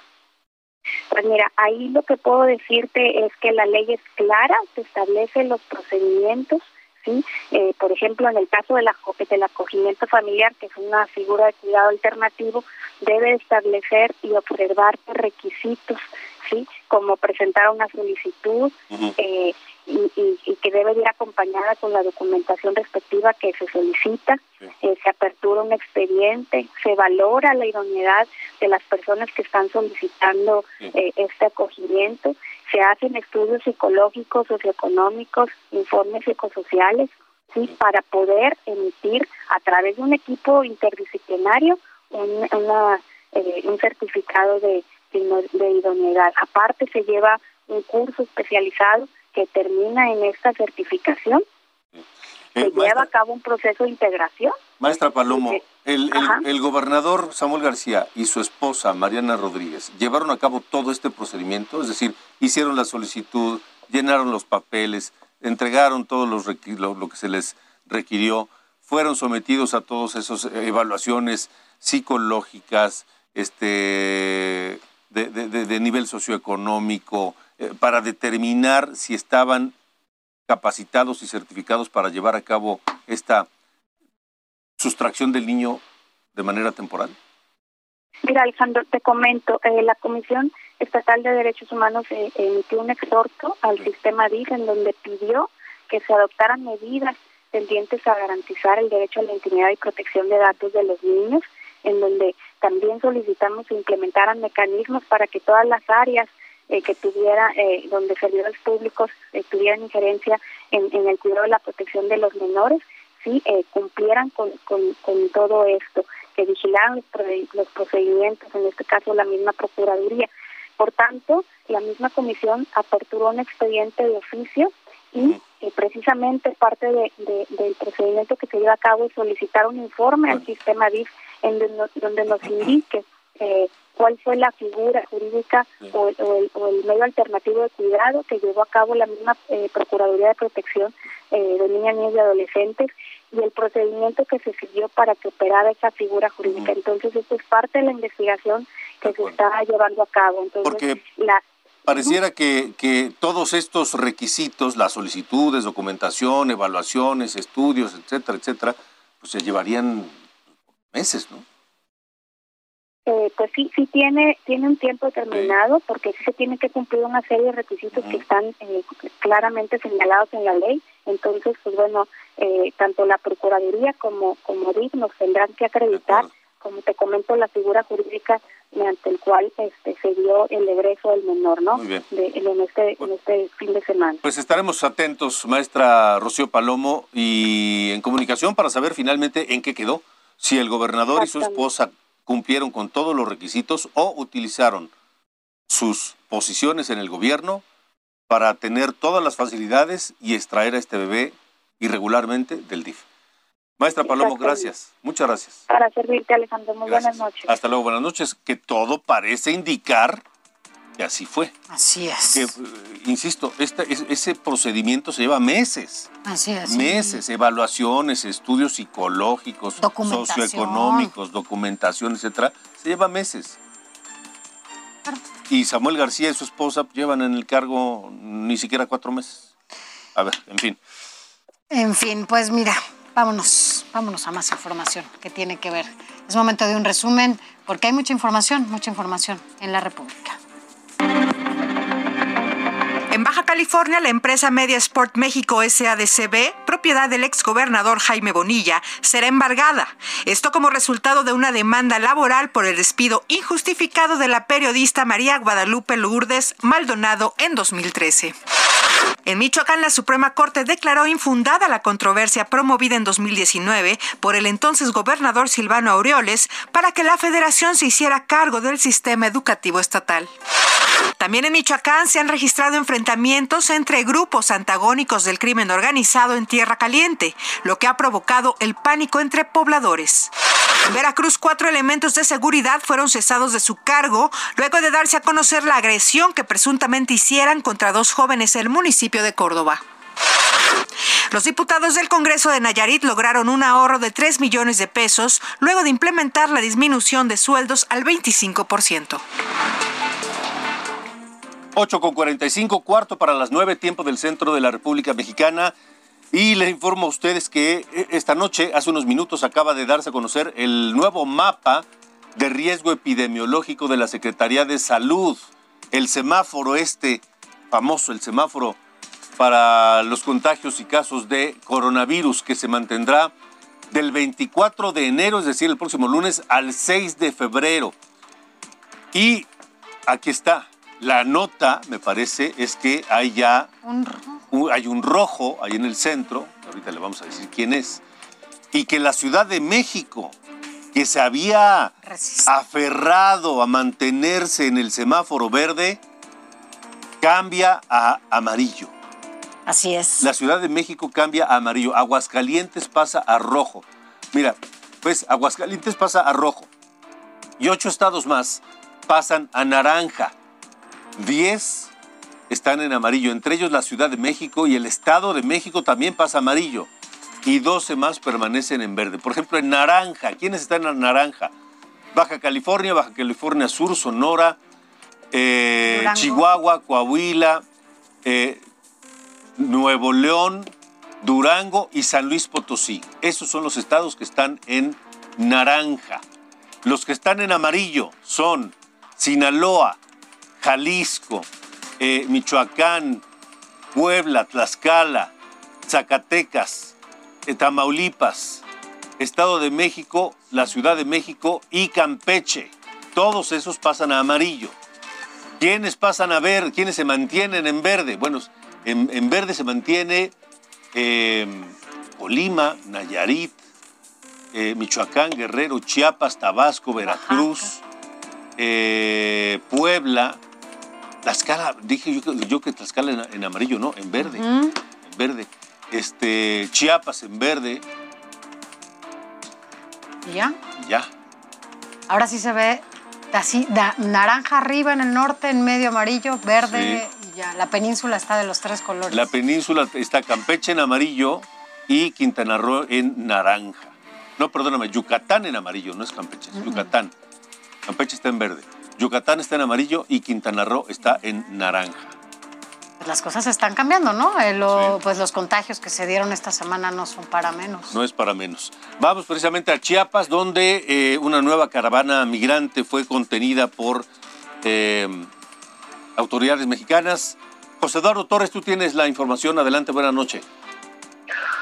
Pues mira, ahí lo que puedo decirte es que la ley es clara, se establecen los procedimientos, ¿sí? Eh, por ejemplo, en el caso de la, del acogimiento familiar, que es una figura de cuidado alternativo, debe establecer y observar requisitos, ¿sí? Como presentar una solicitud eh, y, y, que debe ir acompañada con la documentación respectiva que se solicita, eh, se apertura un expediente, se valora la idoneidad de las personas que están solicitando eh, este acogimiento, se hacen estudios psicológicos, socioeconómicos, informes psicosociales, ¿sí? para poder emitir a través de un equipo interdisciplinario un, una, eh, un certificado de, de idoneidad. Aparte se lleva un curso especializado que termina en esta certificación. Eh, se lleva a cabo un proceso de integración. Maestra Palomo, el, el, gobernador Samuel García y su esposa Mariana Rodríguez llevaron a cabo todo este procedimiento, es decir, hicieron la solicitud, llenaron los papeles, entregaron todo los lo que se les requirió, fueron sometidos a todas esas evaluaciones psicológicas, este, de, de, nivel socioeconómico, eh, para determinar si estaban capacitados y certificados para llevar a cabo esta sustracción del niño de manera temporal? Mira, Alejandro, te comento, eh, la Comisión Estatal de Derechos Humanos eh, emitió un exhorto al sistema DIF en donde pidió que se adoptaran medidas tendientes a garantizar el derecho a la intimidad y protección de datos de los niños en donde también solicitamos que implementaran mecanismos para que todas las áreas eh, que tuviera, eh, donde servidores públicos eh, tuvieran injerencia en, en, el cuidado de la protección de los menores, sí cumplieran con, con, con, todo esto, que vigilaran los, procedimientos, en este caso la misma Procuraduría. Por tanto, la misma comisión aperturó un expediente de oficio y precisamente parte de, del procedimiento que se lleva a cabo es solicitar un informe al sistema DIF en donde nos indique eh, cuál fue la figura jurídica o, el, medio alternativo de cuidado que llevó a cabo la misma eh, Procuraduría de Protección eh, de Niñas, Niños y Adolescentes y el procedimiento que se siguió para que operara esa figura jurídica. Entonces, esto es parte de la investigación que se está llevando a cabo. Entonces, Porque pareciera que, que todos estos requisitos, las solicitudes, documentación, evaluaciones, estudios, etcétera, etcétera, pues se llevarían meses, ¿no? Eh, pues sí, sí tiene tiene un tiempo determinado porque sí se tiene que cumplir una serie de requisitos que están eh, claramente señalados en la ley. Entonces, pues bueno, eh, tanto la Procuraduría como, como DIC nos tendrán que acreditar, como te comento, la figura jurídica mediante el cual este, se dio el egreso del menor, ¿no? Muy bien. en, este, en este fin de semana. Pues estaremos atentos, maestra Rocío Palomo, y en comunicación para saber finalmente en qué quedó si el gobernador y su esposa cumplieron con todos los requisitos o utilizaron sus posiciones en el gobierno para tener todas las facilidades y extraer a este bebé irregularmente del DIF. Maestra Palomo, gracias. Muchas gracias. Para servirte, Alejandro. Muy buenas noches. Hasta luego, buenas noches. Que todo parece indicar que así fue. Así es. Eh, insisto, ese procedimiento se lleva meses. Así es. Meses, evaluaciones, estudios psicológicos, socioeconómicos, documentación, etcétera. Se lleva meses. Y Samuel García y su esposa llevan en el cargo ni siquiera cuatro meses. A ver, en fin. En fin, pues mira, vámonos, vámonos a más información que tiene que ver. Es momento de un resumen, porque hay mucha información, mucha información en la República. En Baja California, la empresa Media Sport México SADCB, propiedad del exgobernador Jaime Bonilla, será embargada. Esto como resultado de una demanda laboral por el despido injustificado de la periodista María Guadalupe Lourdes Maldonado en 2013. En Michoacán, la Suprema Corte declaró infundada la controversia promovida en 2019 por el entonces gobernador Silvano Aureoles para que la federación se hiciera cargo del sistema educativo estatal. También en Michoacán se han registrado enfrentamientos entre grupos antagónicos del crimen organizado en Tierra Caliente, lo que ha provocado el pánico entre pobladores. En Veracruz, cuatro elementos de seguridad fueron cesados de su cargo luego de darse a conocer la agresión que presuntamente hicieran contra dos jóvenes del municipio de Córdoba. Los diputados del Congreso de Nayarit lograron un ahorro de 3 millones de pesos luego de implementar la disminución de sueldos al 25%. 8 con 45, cuarto para las 9, tiempo del centro de la República Mexicana. Y les informo a ustedes que eh, esta noche, hace unos minutos, acaba de darse a conocer el nuevo mapa de riesgo epidemiológico de la Secretaría de Salud. El semáforo este, famoso, el semáforo para los contagios y casos de coronavirus que se mantendrá del 24 de enero, es decir, el próximo lunes, al 6 de febrero. Y aquí está, la nota, me parece, es que hay ya un hay un rojo ahí en el centro, ahorita le vamos a decir quién es, y que la Ciudad de México, que se había aferrado a mantenerse en el semáforo verde, cambia a amarillo. Así es. La Ciudad de México cambia a amarillo. Aguascalientes pasa a rojo. Mira, pues Aguascalientes pasa a rojo. Y ocho estados más pasan a naranja. 10 están en amarillo, entre ellos la Ciudad de México y el Estado de México también pasa amarillo. Y 12 más permanecen en verde. Por ejemplo, en naranja. ¿Quiénes están en naranja? Baja California, Baja California Sur, Sonora, eh, Chihuahua, Coahuila, eh, Nuevo León, Durango y San Luis Potosí. Esos son los estados que están en naranja. Los que están en amarillo son Sinaloa, Jalisco, eh, Michoacán, Puebla, Tlaxcala, Zacatecas, eh, Tamaulipas, Estado de México, la Ciudad de México y Campeche. Todos esos pasan a amarillo. ¿Quiénes pasan a ver? ¿Quiénes se mantienen en verde? Bueno, en, verde se mantiene eh, Colima, Nayarit, Michoacán, Guerrero, Chiapas, Tabasco, Veracruz, Puebla, Tlaxcala, dije yo, que Tlaxcala en, amarillo, no, en verde. En verde. Este, Chiapas en verde. ¿Ya? Ya. Ahora sí se ve así, naranja arriba en el norte, en medio amarillo, verde ya. La península está de los tres colores. La península está Campeche en amarillo y Quintana Roo en naranja. No, perdóname, Yucatán en amarillo, no es Campeche, es Yucatán. Campeche está en verde. Yucatán está en amarillo y Quintana Roo está en naranja. Pues las cosas están cambiando, ¿no? Eh, pues los contagios que se dieron esta semana no son para menos. No es para menos. Vamos precisamente a Chiapas, donde eh, una nueva caravana migrante fue contenida por eh, autoridades mexicanas. José Eduardo Torres, tú tienes la información. Adelante, buenas noches.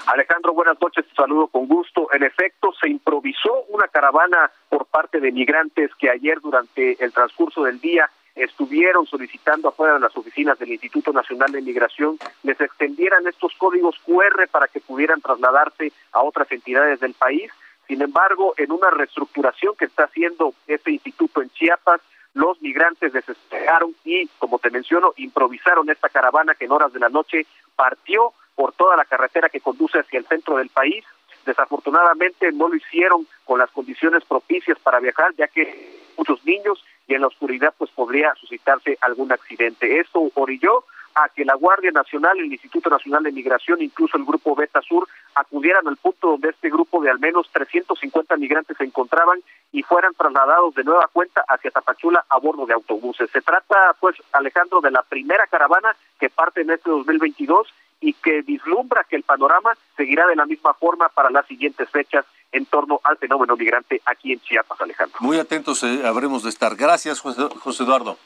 Alejandro, buenas noches, te saludo con gusto. En efecto, se improvisó una caravana por parte de migrantes que ayer durante el transcurso del día estuvieron solicitando afuera de las oficinas del Instituto Nacional de Migración les extendieran estos códigos QR para que pudieran trasladarse a otras entidades del país. Sin embargo, en una reestructuración que está haciendo este instituto en Chiapas, los migrantes desesperaron y, como te menciono, improvisaron esta caravana que en horas de la noche partió por toda la carretera que conduce hacia el centro del país. Desafortunadamente no lo hicieron con las condiciones propicias para viajar, ya que muchos niños y en la oscuridad pues podría suscitarse algún accidente. Esto orilló a que la Guardia Nacional, el Instituto Nacional de Migración, incluso el Grupo Beta Sur, acudieran al punto donde este grupo de al menos 350 migrantes se encontraban y fueran trasladados de nueva cuenta hacia Tapachula a bordo de autobuses. Se trata, pues, Alejandro, de la primera caravana que parte en este 2022 y que vislumbra que el panorama seguirá de la misma forma para las siguientes fechas en torno al fenómeno migrante aquí en Chiapas, Alejandro. Muy atentos eh, habremos de estar. Gracias, José Eduardo.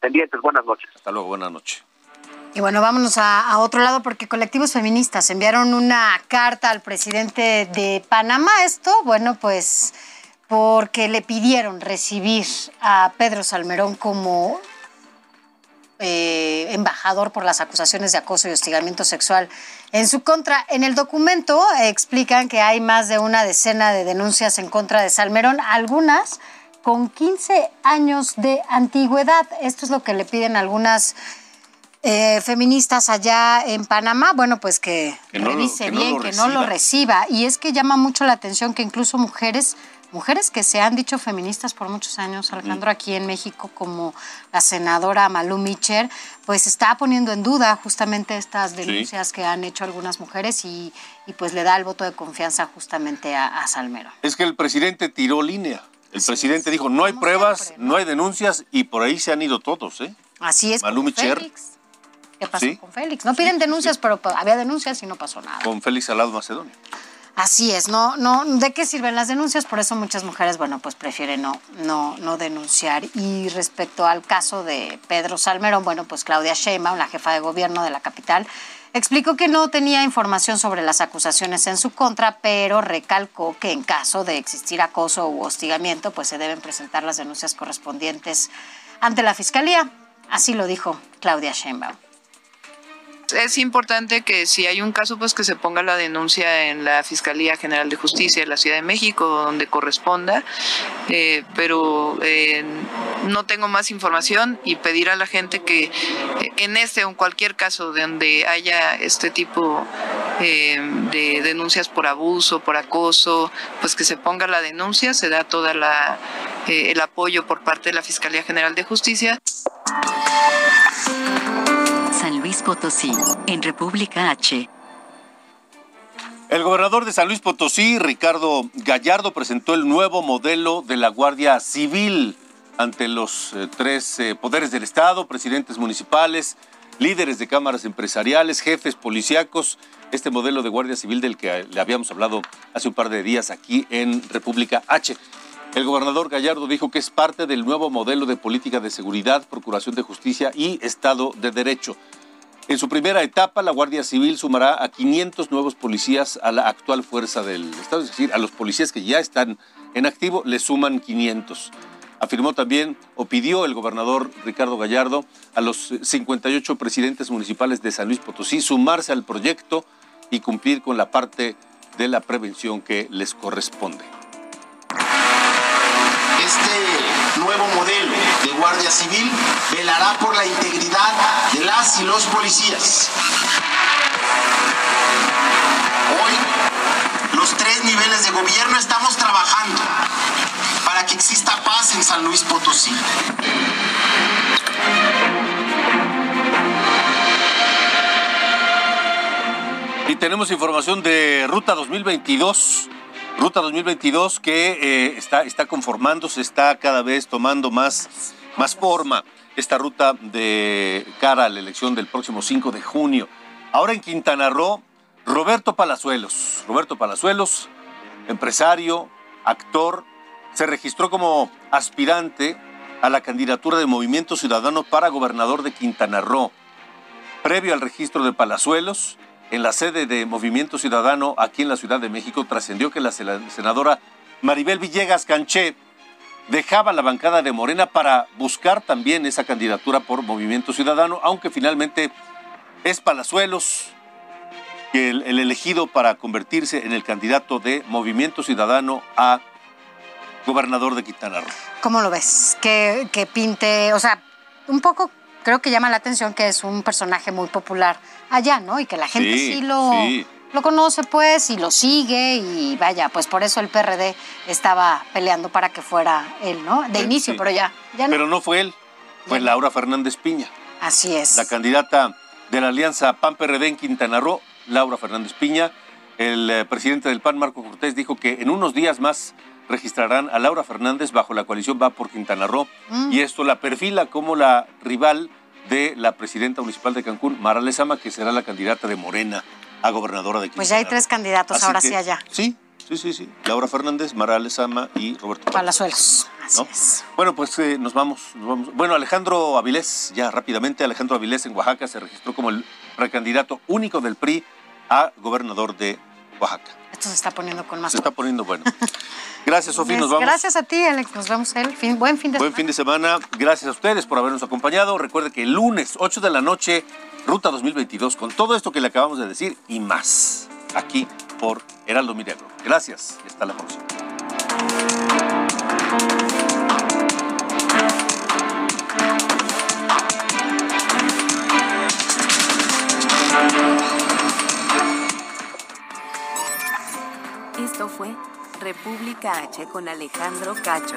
Pendientes, buenas noches. Hasta luego, buenas noches. Y bueno, vámonos a, otro lado porque colectivos feministas enviaron una carta al presidente de Panamá. Esto, bueno, pues porque le pidieron recibir a Pedro Salmerón como eh, embajador por las acusaciones de acoso y hostigamiento sexual en su contra. En el documento explican que hay más de una decena de denuncias en contra de Salmerón, algunas con 15 años de antigüedad. Esto es lo que le piden algunas eh, feministas allá en Panamá, bueno, pues que, revise bien, que no lo reciba. Y es que llama mucho la atención que incluso mujeres, mujeres que se han dicho feministas por muchos años, Alejandro, aquí en México, como la senadora Malú Micher, pues está poniendo en duda justamente estas denuncias que han hecho algunas mujeres y, pues le da el voto de confianza justamente a, Salmero. Es que el presidente tiró línea. El presidente dijo, no hay pruebas, ¿no? hay denuncias y por ahí se han ido todos, ¿eh? Así es. Malú Micher. ¿Qué pasó con Félix? No piden denuncias, pero había denuncias y no pasó nada. Con Félix Salado Macedonio. Así es, no, no, ¿de qué sirven las denuncias? Por eso muchas mujeres, bueno, pues prefieren no, no, no denunciar. Y respecto al caso de Pedro Salmerón, bueno, pues Claudia Sheinbaum, la jefa de gobierno de la capital, explicó que no tenía información sobre las acusaciones en su contra, pero recalcó que en caso de existir acoso u hostigamiento, pues se deben presentar las denuncias correspondientes ante la fiscalía. Así lo dijo Claudia Sheinbaum es importante que si hay un caso, pues que se ponga la denuncia en la Fiscalía General de Justicia de la Ciudad de México, donde corresponda, eh, pero eh, no tengo más información y pedir a la gente que eh, en este o en cualquier caso donde haya este tipo de denuncias por abuso, por acoso, pues que se ponga la denuncia, se da toda la el apoyo por parte de la Fiscalía General de Justicia. Potosí, en República H. El gobernador de San Luis Potosí, Ricardo Gallardo, presentó el nuevo modelo de la Guardia Civil ante los eh, tres eh, poderes del Estado, presidentes municipales, líderes de cámaras empresariales, jefes policíacos, este modelo de Guardia Civil del que le habíamos hablado hace un par de días aquí en República H. El gobernador Gallardo dijo que es parte del nuevo modelo de política de seguridad, procuración de justicia y Estado de Derecho. En su primera etapa, la Guardia Civil sumará a 500 nuevos policías a la actual fuerza del Estado, es decir, a los policías que ya están en activo le suman 500. Afirmó también o pidió el gobernador Ricardo Gallardo a los 58 presidentes municipales de San Luis Potosí sumarse al proyecto y cumplir con la parte de la prevención que les corresponde. Guardia Civil velará por la integridad de las y los policías. Hoy, los tres niveles de gobierno estamos trabajando para que exista paz en San Luis Potosí. Y tenemos información de Ruta 2022 Ruta 2022 que eh, está, está conformándose, está cada vez tomando más, más forma esta ruta de cara a la elección del próximo 5 de junio. Ahora en Quintana Roo, Roberto Palazuelos. Roberto Palazuelos, empresario, actor, se registró como aspirante a la candidatura de Movimiento Ciudadano para gobernador de Quintana Roo. Previo al registro de Palazuelos, en la sede de Movimiento Ciudadano aquí en la Ciudad de México trascendió que la senadora Maribel Villegas Canché dejaba la bancada de Morena para buscar también esa candidatura por Movimiento Ciudadano, aunque finalmente es Palazuelos el, el elegido para convertirse en el candidato de Movimiento Ciudadano a gobernador de Quintana Roo. ¿Cómo lo ves? Que, que pinte, o sea, un poco creo que llama la atención que es un personaje muy popular allá, ¿no? Y que la gente sí, lo, lo conoce, pues, y lo sigue, y vaya, pues por eso el PRD estaba peleando para que fuera él, ¿no? De inicio, pero ya, ya no. Pero no fue él, fue Laura Fernández Piña. Así es. La candidata de la alianza PAN-PRD en Quintana Roo, Laura Fernández Piña. El eh, presidente del PAN, Marco Cortés, dijo que en unos días más registrarán a Laura Fernández bajo la coalición Va por Quintana Roo mm. y esto la perfila como la rival de la presidenta municipal de Cancún, Mara Lezama, que será la candidata de Morena a gobernadora de Quintana Pues ya hay tres candidatos ahora sí allá. Sí, sí, sí, sí. Laura Fernández, Mara Lezama y Roberto Palazuelos. Así Bueno, pues eh, nos, vamos, nos vamos. Bueno, Alejandro Avilés, ya rápidamente, Alejandro Avilés en Oaxaca se registró como el precandidato único del PRI a gobernador de Oaxaca. Esto se está poniendo con más. Se está poniendo bueno. Gracias, Sofía. Nos vamos. Gracias a ti, Alex. Nos vemos el fin. Buen fin de Buen fin de semana. Gracias a ustedes por habernos acompañado. Recuerde que el lunes, 8 de la noche, Ruta 2022, con todo esto que le acabamos de decir y más, aquí por Heraldo Milagro. Gracias y hasta la próxima. Esto fue República H con Alejandro Cacho.